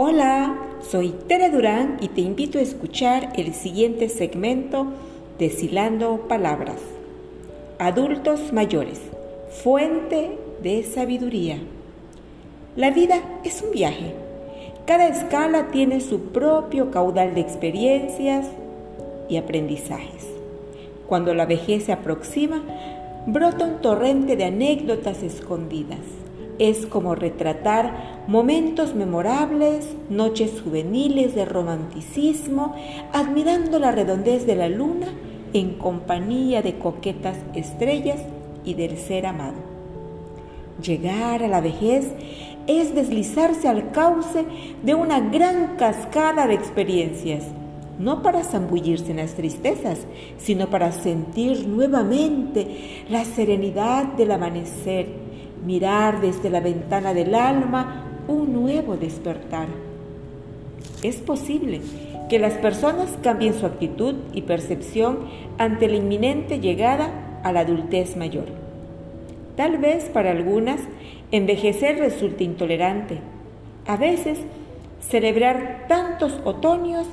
Hola, soy Tere Durán y te invito a escuchar el siguiente segmento Deshilando Palabras. Adultos mayores, fuente de sabiduría. La vida es un viaje. Cada escala tiene su propio caudal de experiencias y aprendizajes. Cuando la vejez se aproxima, brota un torrente de anécdotas escondidas es como retratar momentos memorables, noches juveniles de romanticismo, admirando la redondez de la luna en compañía de coquetas estrellas y del ser amado. Llegar a la vejez es deslizarse al cauce de una gran cascada de experiencias, no para zambullirse en las tristezas, sino para sentir nuevamente la serenidad del amanecer mirar desde la ventana del alma un nuevo despertar. Es posible que las personas cambien su actitud y percepción ante la inminente llegada a la adultez mayor. Tal vez para algunas envejecer resulte intolerante. A veces celebrar tantos otoños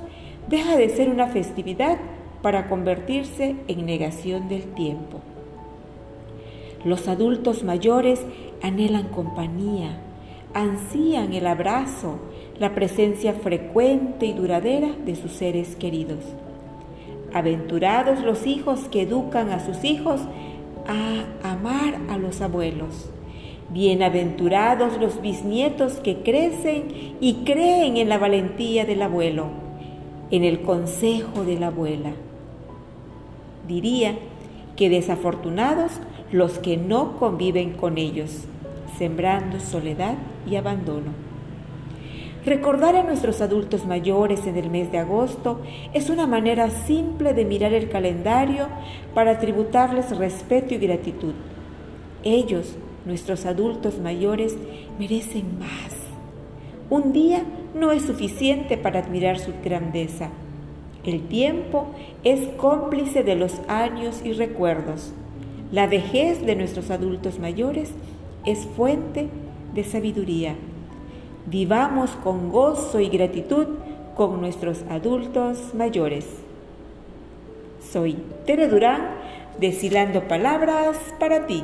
deja de ser una festividad para convertirse en negación del tiempo. Los adultos mayores anhelan compañía, ansían el abrazo, la presencia frecuente y duradera de sus seres queridos. Aventurados los hijos que educan a sus hijos a amar a los abuelos. Bienaventurados los bisnietos que crecen y creen en la valentía del abuelo, en el consejo de la abuela. Diría que desafortunados los que no conviven con ellos, sembrando soledad y abandono. Recordar a nuestros adultos mayores en el mes de agosto es una manera simple de mirar el calendario para tributarles respeto y gratitud. Ellos, nuestros adultos mayores, merecen más. Un día no es suficiente para admirar su grandeza. El tiempo es cómplice de los años y recuerdos. La vejez de nuestros adultos mayores es fuente de sabiduría. Vivamos con gozo y gratitud con nuestros adultos mayores. Soy Tere Durán, deshilando palabras para ti.